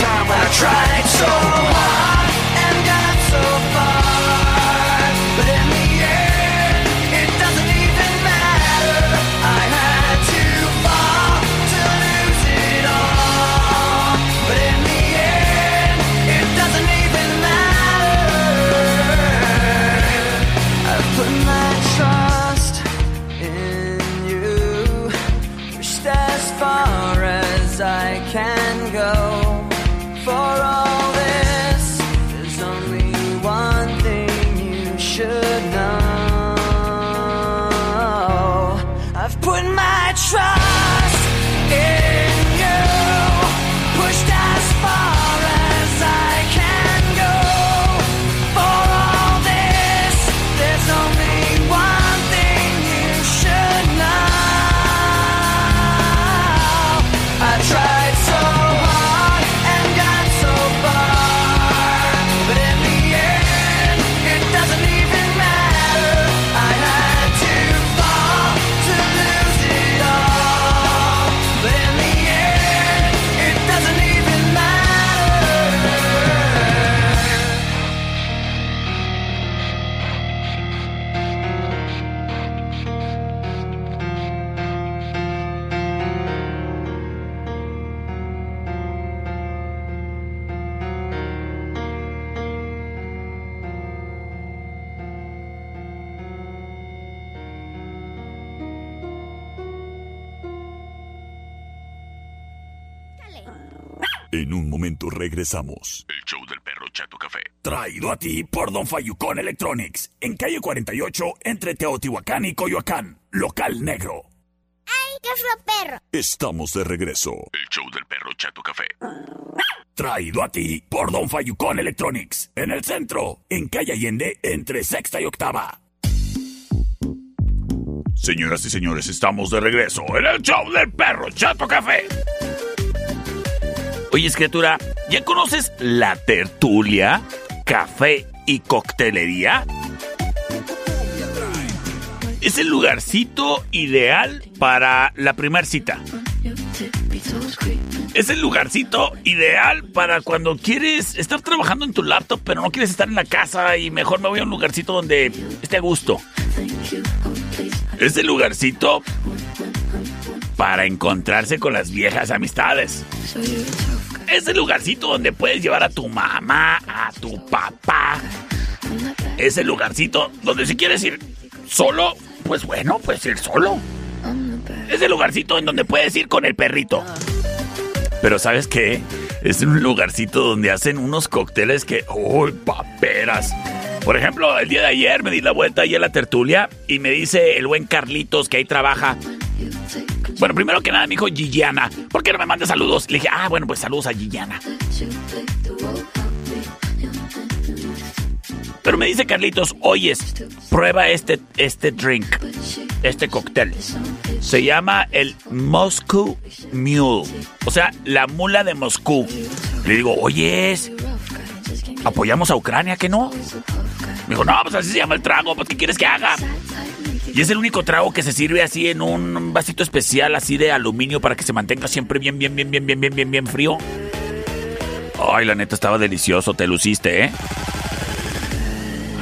time when I tried so hard En un momento regresamos. El show del perro Chato Café. Traído a ti por Don Fayucón Electronics. En calle 48, entre Teotihuacán y Coyoacán. Local negro. ¡Ay, qué fue perro! Estamos de regreso. El show del perro Chato Café. Traído a ti por Don Fayucón Electronics. En el centro, en calle Allende, entre sexta y octava. Señoras y señores, estamos de regreso en el show del perro Chato Café. Oye, criatura, ¿ya conoces la tertulia, café y coctelería? Es el lugarcito ideal para la primera cita. Es el lugarcito ideal para cuando quieres estar trabajando en tu laptop, pero no quieres estar en la casa y mejor me voy a un lugarcito donde esté a gusto. Es el lugarcito para encontrarse con las viejas amistades. Es el lugarcito donde puedes llevar a tu mamá, a tu papá. Es el lugarcito donde si quieres ir solo, pues bueno, puedes ir solo. Es el lugarcito en donde puedes ir con el perrito. Pero ¿sabes qué? Es un lugarcito donde hacen unos cócteles que... ¡Uy, paperas! Por ejemplo, el día de ayer me di la vuelta ahí a la tertulia y me dice el buen Carlitos que ahí trabaja. Bueno, primero que nada me dijo Gilliana. ¿Por qué no me manda saludos? Le dije, ah, bueno, pues saludos a Gilliana. Pero me dice Carlitos, oyes, prueba este, este drink, este cóctel. Se llama el Moscow Mule. O sea, la mula de Moscú. Le digo, oyes, apoyamos a Ucrania, ¿que no? Me dijo, no, pues así se llama el trago, pues ¿qué quieres que haga? Y es el único trago que se sirve así en un vasito especial, así de aluminio, para que se mantenga siempre bien, bien, bien, bien, bien, bien, bien, bien frío. Ay, la neta estaba delicioso, te luciste, ¿eh?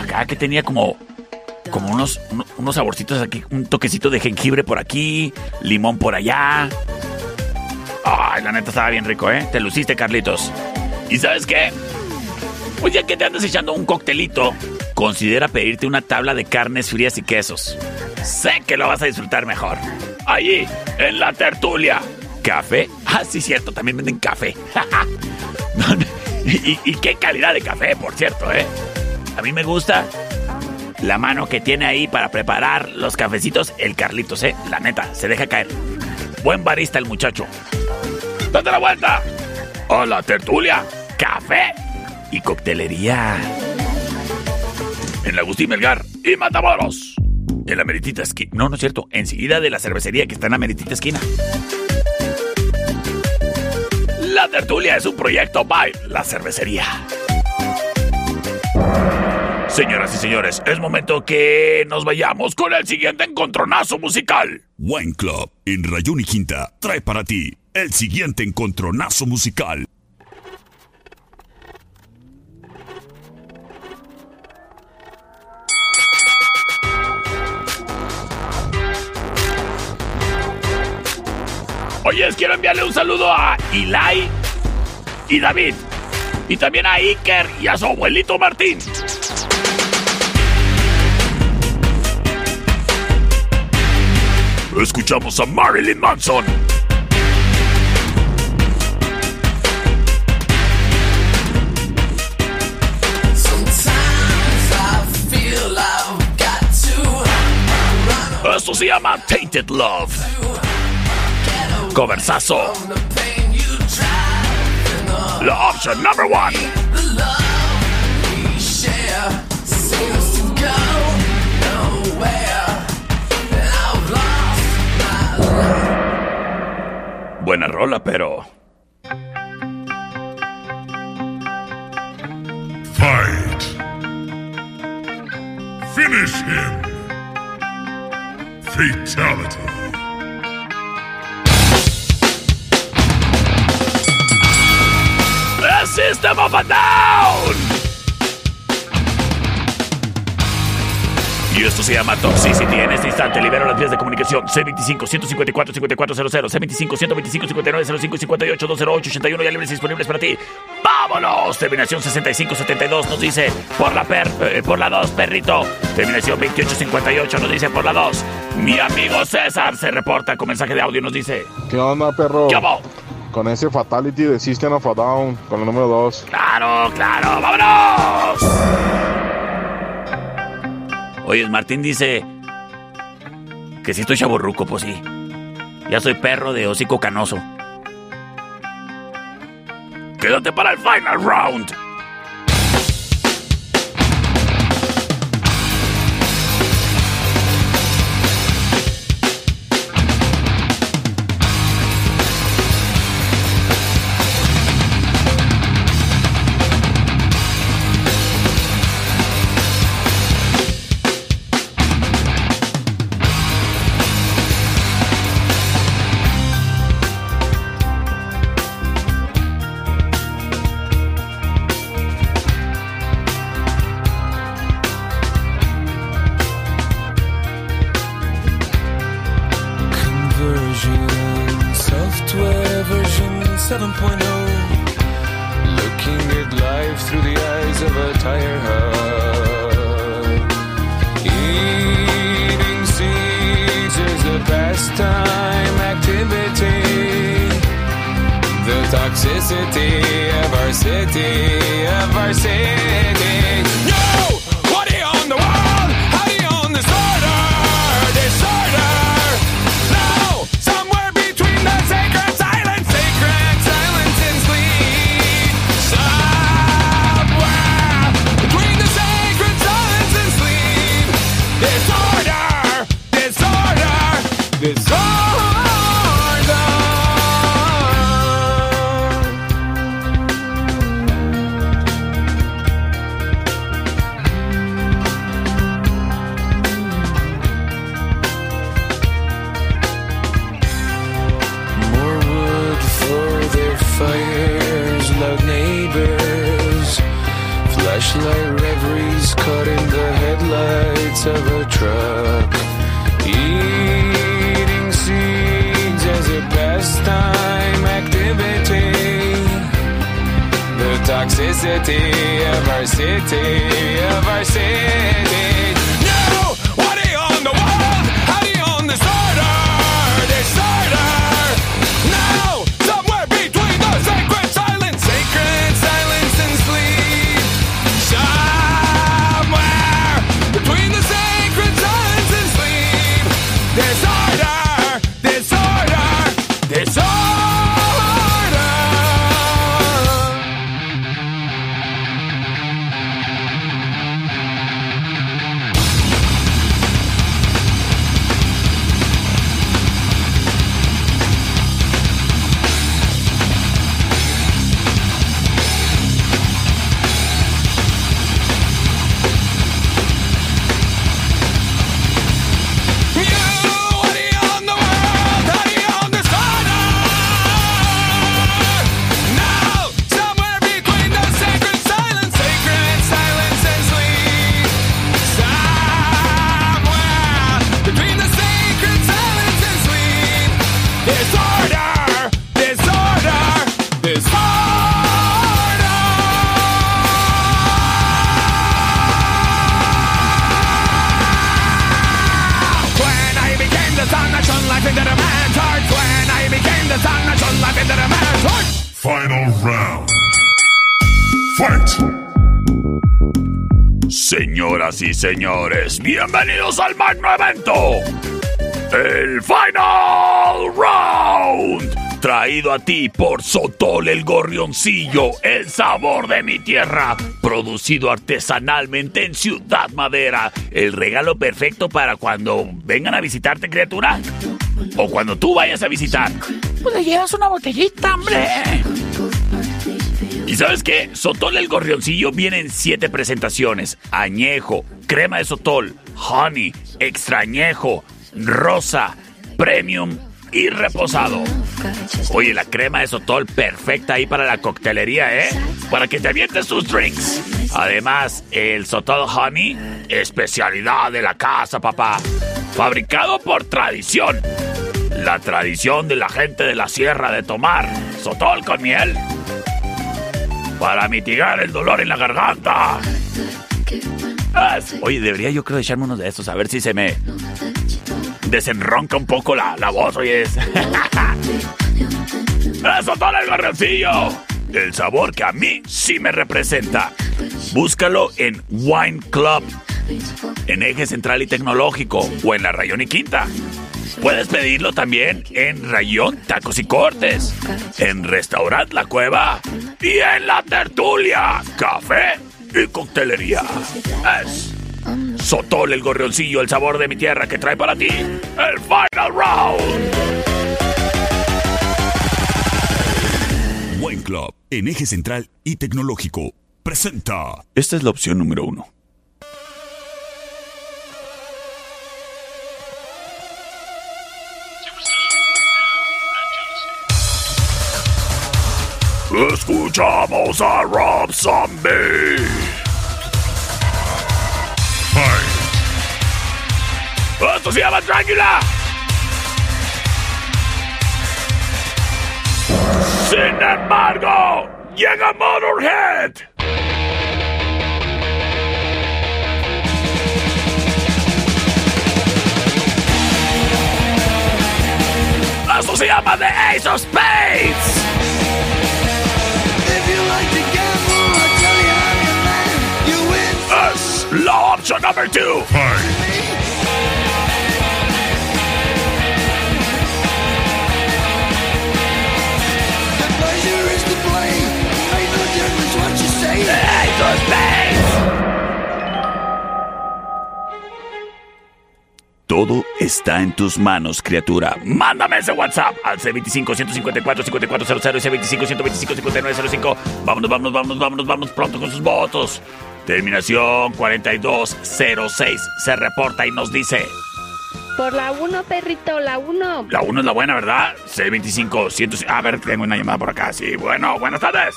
Acá que tenía como, como unos, uno- unos saborcitos aquí, un toquecito de jengibre por aquí, limón por allá. Ay, la neta estaba bien rico, ¿eh? Te luciste, Carlitos. ¿Y sabes qué? Pues ya que te andas echando un coctelito, considera pedirte una tabla de carnes frías y quesos. Sé que lo vas a disfrutar mejor. Allí, en la tertulia. ¿Café? Ah, sí, cierto, también venden café. y, y qué calidad de café, por cierto, ¿eh? A mí me gusta la mano que tiene ahí para preparar los cafecitos, el Carlitos, ¿eh? La neta, se deja caer. Buen barista el muchacho. ¡Date la vuelta! A la tertulia, café y coctelería. En la Agustín Melgar y Matamoros. En la meritita esquina. No, no es cierto. Enseguida de la cervecería que está en la meritita esquina. La tertulia es un proyecto by La Cervecería. Señoras y señores, es momento que nos vayamos con el siguiente encontronazo musical. Wine Club en Rayón y Quinta trae para ti el siguiente encontronazo musical. Oye, quiero enviarle un saludo a Eli y David. Y también a Iker y a su abuelito Martín. Escuchamos a Marilyn Manson. Esto se llama Tainted Love. Coversazo. La option number one. Buena rola, pero. Fight. Finish him. Fatality. System of a Down. Y esto se llama Toxicity. En este instante libero las vías de comunicación C25-154-5400, C25-125-5905 y 58-208-81 ya libres y disponibles para ti. ¡Vámonos! Terminación 65-72 nos dice por la per, eh, por la 2, perrito. Terminación 28-58 nos dice por la 2. Mi amigo César se reporta con mensaje de audio y nos dice... ¿Qué onda, perro? ¿Qué? Con ese Fatality de System of a Down, con el número 2. ¡Claro, claro! ¡Vámonos! Oye, Martín dice que si estoy chaborruco, pues sí. Ya soy perro de hocico canoso. Quédate para el final round. Señores, bienvenidos al magno evento. El Final Round. Traído a ti por Sotol el Gorrioncillo, el sabor de mi tierra. Producido artesanalmente en Ciudad Madera. El regalo perfecto para cuando vengan a visitarte, criatura. O cuando tú vayas a visitar. Pues le llevas una botellita, hombre. ¿Y sabes qué? Sotol el Gorrioncillo viene en siete presentaciones. Añejo, crema de sotol, honey, extrañejo, rosa, premium y reposado. Oye, la crema de sotol perfecta ahí para la coctelería, ¿eh? Para que te avientes tus drinks. Además, el sotol honey, especialidad de la casa, papá. Fabricado por tradición. La tradición de la gente de la sierra de tomar sotol con miel para mitigar el dolor en la garganta. Oye, debería yo creo echarme uno de estos a ver si se me desenronca un poco la, la voz, oye. es- Eso todo el gorroncillo. El sabor que a mí sí me representa. Búscalo en Wine Club, en Eje Central y Tecnológico o en la Rayón y Quinta. Puedes pedirlo también en Rayón Tacos y Cortes, en Restaurant La Cueva y en La Tertulia, Café y Coctelería. Es Sotol el gorrioncillo, el sabor de mi tierra que trae para ti el Final Round. Wine Club, en eje central y tecnológico, presenta. Esta es la opción número uno. Escuchamos a Rob Zombie. Esto se llama Dracula. Sin embargo, llega Motorhead. Esto se llama The Ace of Spades. Es la opción number two. Ace está en tus manos, criatura. Mándame ese WhatsApp al C25-154-5400 y C25-125-5905. Vámonos, vámonos, vámonos, vámonos, vámonos pronto con sus votos. Terminación 4206 se reporta y nos dice... Por la 1, perrito, la 1. La 1 es la buena, ¿verdad? C25, 100... A ver, tengo una llamada por acá. Sí, bueno, buenas tardes.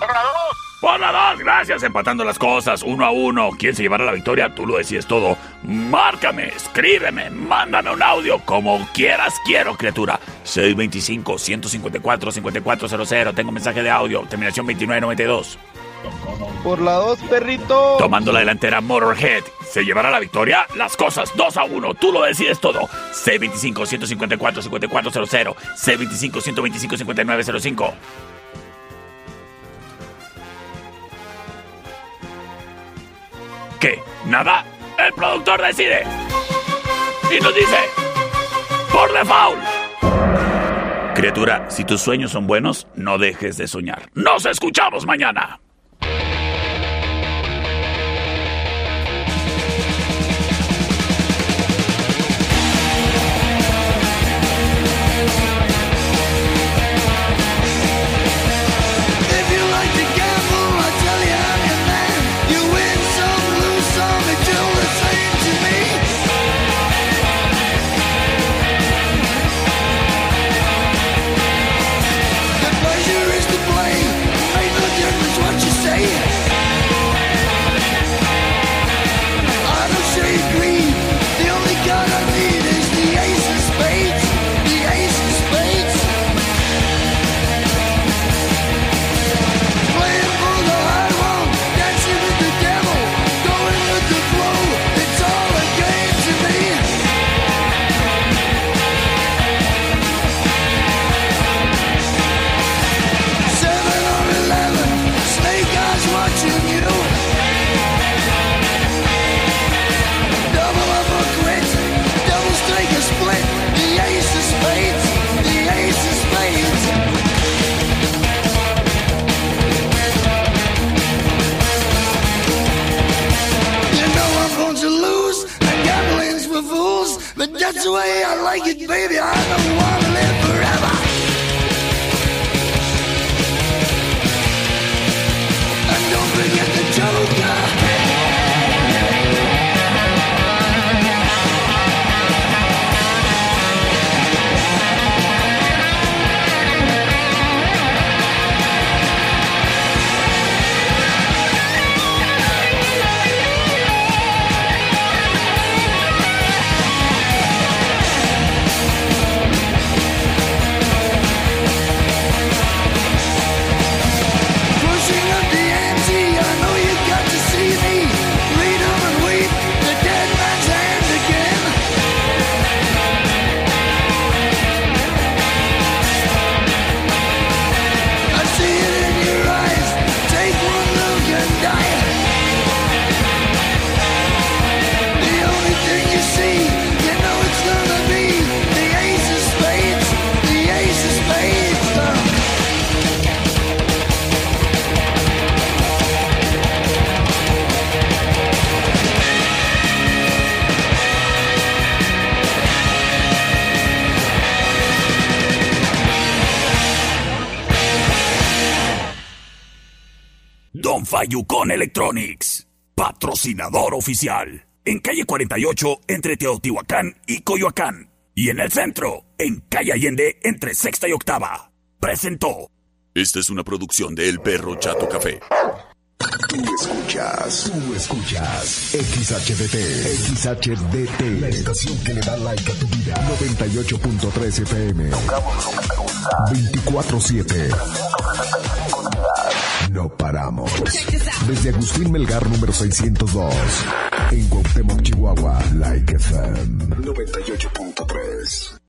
Por la 2. Por la 2, gracias. Empatando las cosas, uno a uno. ¿Quién se llevará la victoria? Tú lo decides todo. Márcame, escríbeme, mándame un audio, como quieras quiero, criatura. 625-154-5400. Tengo mensaje de audio. Terminación 2992. Por la 2, perrito. Tomando la delantera Motorhead. ¿Se llevará la victoria? Las cosas 2 a 1. Tú lo decides todo. C25-154-5400. C25-125-5905. ¿Qué? ¿Nada? El productor decide. Y nos dice... Por default. Criatura, si tus sueños son buenos, no dejes de soñar. Nos escuchamos mañana. Fayucon Electronics, patrocinador oficial. En calle 48 entre Teotihuacán y Coyoacán. Y en el centro, en calle Allende entre sexta y octava. Presentó. Esta es una producción de El Perro Chato Café. Tú escuchas, tú escuchas XHDT, XHDT, la estación que le da like a tu vida. 98.3 FM. 24-7. No paramos. Desde Agustín Melgar número 602. En Cuauhtémoc, Chihuahua. Like FM. 98.3.